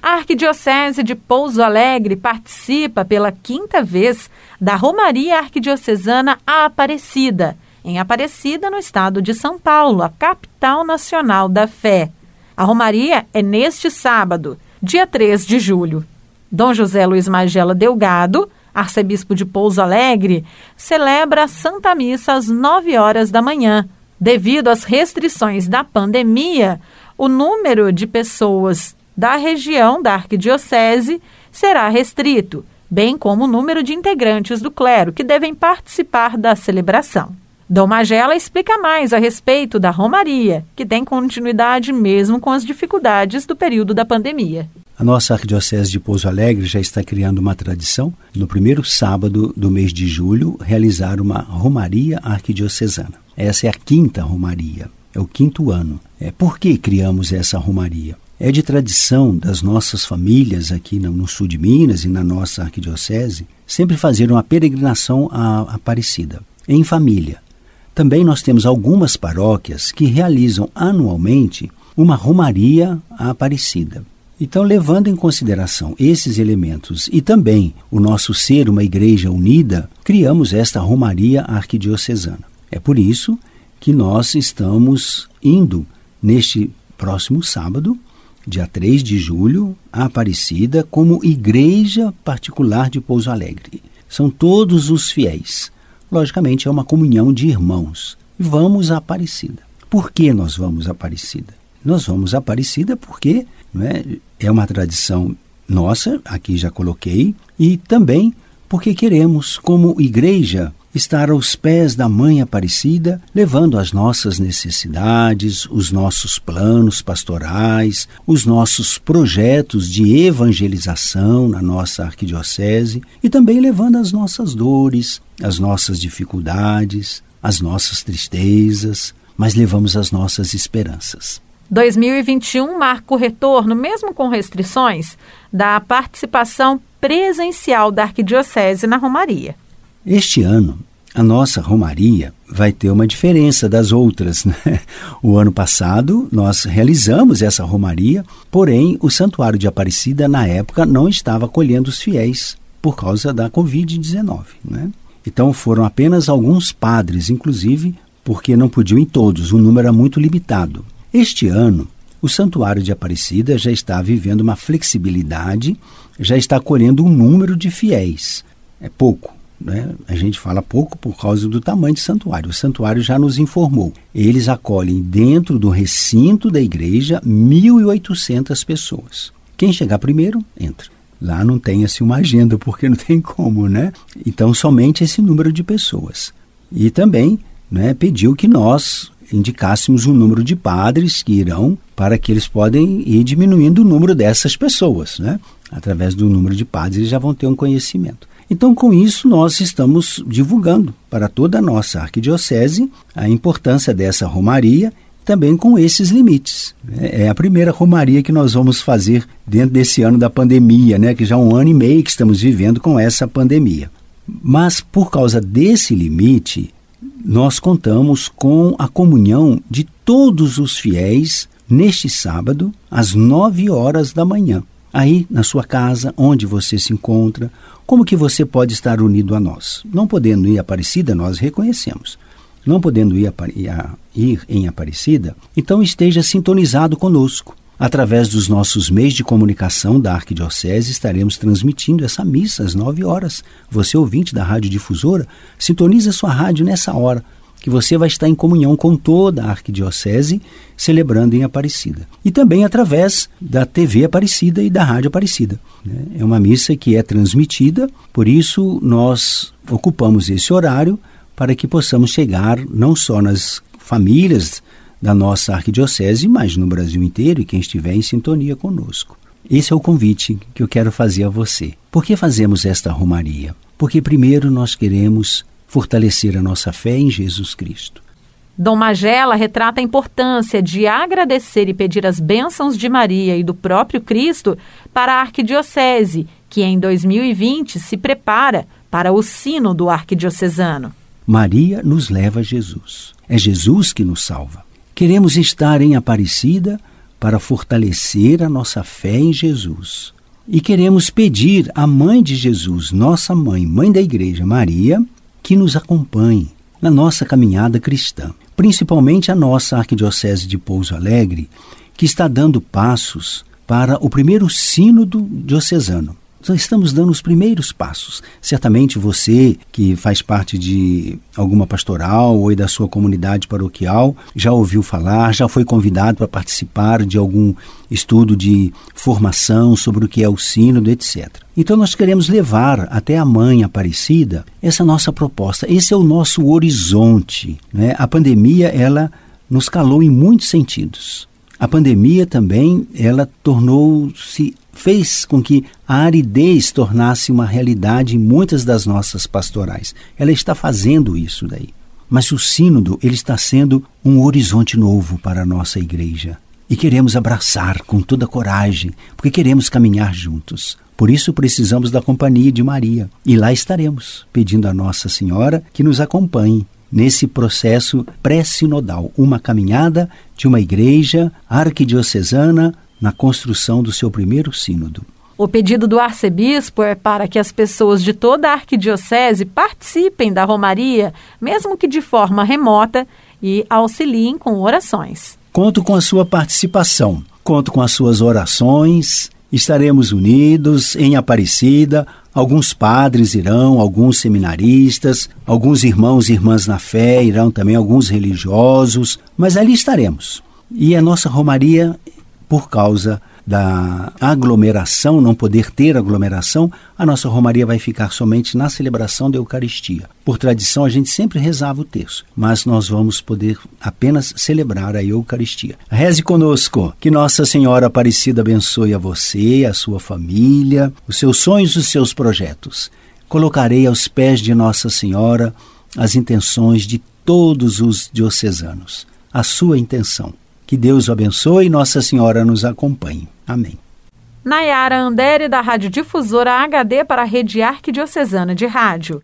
A Arquidiocese de Pouso Alegre participa pela quinta vez da Romaria Arquidiocesana Aparecida, em Aparecida, no estado de São Paulo, a capital nacional da fé. A Romaria é neste sábado, dia 3 de julho. Dom José Luiz Magela Delgado, arcebispo de Pouso Alegre, celebra a Santa Missa às 9 horas da manhã. Devido às restrições da pandemia, o número de pessoas da região da arquidiocese será restrito, bem como o número de integrantes do clero que devem participar da celebração. Dom Magela explica mais a respeito da Romaria, que tem continuidade mesmo com as dificuldades do período da pandemia. A nossa Arquidiocese de Pouso Alegre já está criando uma tradição, no primeiro sábado do mês de julho, realizar uma Romaria Arquidiocesana. Essa é a quinta Romaria, é o quinto ano. É, por que criamos essa Romaria? É de tradição das nossas famílias aqui no, sul de Minas e na nossa arquidiocese sempre fazer uma peregrinação à Aparecida, em família. Também nós temos algumas paróquias que realizam anualmente uma romaria à Aparecida. Então, levando em consideração esses elementos e também o nosso ser uma igreja unida, criamos esta romaria arquidiocesana. É por isso que nós estamos indo neste próximo sábado dia 3 de julho, a Aparecida como igreja particular de Pouso Alegre. São todos os fiéis. Logicamente, é uma comunhão de irmãos. Vamos à Aparecida. Por que nós vamos à Aparecida? Nós vamos à Aparecida porque é, é uma tradição nossa, aqui já coloquei, e também porque queremos, como igreja, estar aos pés da Mãe Aparecida, levando as nossas necessidades, os nossos planos pastorais, os nossos projetos de evangelização na nossa arquidiocese e também levando as nossas dores, as nossas dificuldades, as nossas tristezas, mas levamos as nossas esperanças. 2021 marca o retorno, mesmo com restrições, da participação presencial da Arquidiocese na Romaria. Este ano, a nossa Romaria vai ter uma diferença das outras. Né? O ano passado, nós realizamos essa Romaria, porém, o Santuário de Aparecida, na época, não estava acolhendo os fiéis por causa da Covid-19. Né? Então, foram apenas alguns padres, inclusive, porque não podiam em todos, o número era muito limitado. Este ano, o Santuário de Aparecida já está vivendo uma flexibilidade, já está acolhendo um número de fiéis. É pouco, né? A gente fala pouco por causa do tamanho do santuário. O santuário já nos informou. Eles acolhem dentro do recinto da igreja 1.800 pessoas. Quem chegar primeiro, entra. Lá não tem assim uma agenda, porque não tem como, né? Então, somente esse número de pessoas. E também né, pediu que nós indicássemos o número de padres que irão para que eles podem ir diminuindo o número dessas pessoas, né? Através do número de padres eles já vão ter um conhecimento. Então, com isso, nós estamos divulgando para toda a nossa arquidiocese a importância dessa romaria, também com esses limites. É a primeira romaria que nós vamos fazer dentro desse ano da pandemia, né? que já é um ano e meio que estamos vivendo com essa pandemia. Mas, por causa desse limite, nós contamos com a comunhão de todos os fiéis neste sábado, às nove horas da manhã aí na sua casa, onde você se encontra, como que você pode estar unido a nós? Não podendo ir a Aparecida, nós reconhecemos. Não podendo ir, a, ir em Aparecida, então esteja sintonizado conosco. Através dos nossos meios de comunicação da Arquidiocese, estaremos transmitindo essa missa às 9 horas. Você, ouvinte da Rádio Difusora, sintoniza sua rádio nessa hora que você vai estar em comunhão com toda a arquidiocese celebrando em Aparecida. E também através da TV Aparecida e da Rádio Aparecida. Né? É uma missa que é transmitida, por isso nós ocupamos esse horário para que possamos chegar não só nas famílias da nossa arquidiocese, mas no Brasil inteiro e quem estiver em sintonia conosco. Esse é o convite que eu quero fazer a você. Por que fazemos esta romaria? Porque primeiro nós queremos fortalecer a nossa fé em Jesus Cristo. Dom Magela retrata a importância de agradecer e pedir as bênçãos de Maria e do próprio Cristo para a Arquidiocese, que em 2020 se prepara para o sino do arquidiocesano. Maria nos leva a Jesus. É Jesus que nos salva. Queremos estar em Aparecida para fortalecer a nossa fé em Jesus. E queremos pedir à Mãe de Jesus, nossa mãe, mãe da Igreja, Maria, que nos acompanhe na nossa caminhada cristã, principalmente a nossa Arquidiocese de Pouso Alegre, que está dando passos para o primeiro sínodo diocesano. Então, estamos dando os primeiros passos. Certamente você, que faz parte de alguma pastoral ou da sua comunidade paroquial, já ouviu falar, já foi convidado para participar de algum estudo de formação sobre o que é o sínodo, etc. Então, nós queremos levar até a Mãe Aparecida essa nossa proposta. Esse é o nosso horizonte. Né? A pandemia, ela nos calou em muitos sentidos. A pandemia também, ela tornou-se fez com que a aridez tornasse uma realidade em muitas das nossas pastorais. Ela está fazendo isso daí. Mas o sínodo, ele está sendo um horizonte novo para a nossa igreja. E queremos abraçar com toda coragem, porque queremos caminhar juntos. Por isso precisamos da companhia de Maria. E lá estaremos, pedindo a Nossa Senhora que nos acompanhe nesse processo pré-sinodal, uma caminhada de uma igreja arquidiocesana na construção do seu primeiro sínodo. O pedido do arcebispo é para que as pessoas de toda a arquidiocese participem da romaria, mesmo que de forma remota, e auxiliem com orações. Conto com a sua participação, conto com as suas orações. Estaremos unidos em Aparecida. Alguns padres irão, alguns seminaristas, alguns irmãos e irmãs na fé irão também, alguns religiosos, mas ali estaremos. E a nossa romaria por causa da aglomeração, não poder ter aglomeração, a nossa romaria vai ficar somente na celebração da Eucaristia. Por tradição, a gente sempre rezava o terço, mas nós vamos poder apenas celebrar a Eucaristia. Reze conosco, que Nossa Senhora Aparecida abençoe a você, a sua família, os seus sonhos os seus projetos. Colocarei aos pés de Nossa Senhora as intenções de todos os diocesanos, a sua intenção que Deus o abençoe e Nossa Senhora nos acompanhe. Amém. Nayara Andere, da Rádio Difusora HD para a Rede Arquidiocesana de Rádio.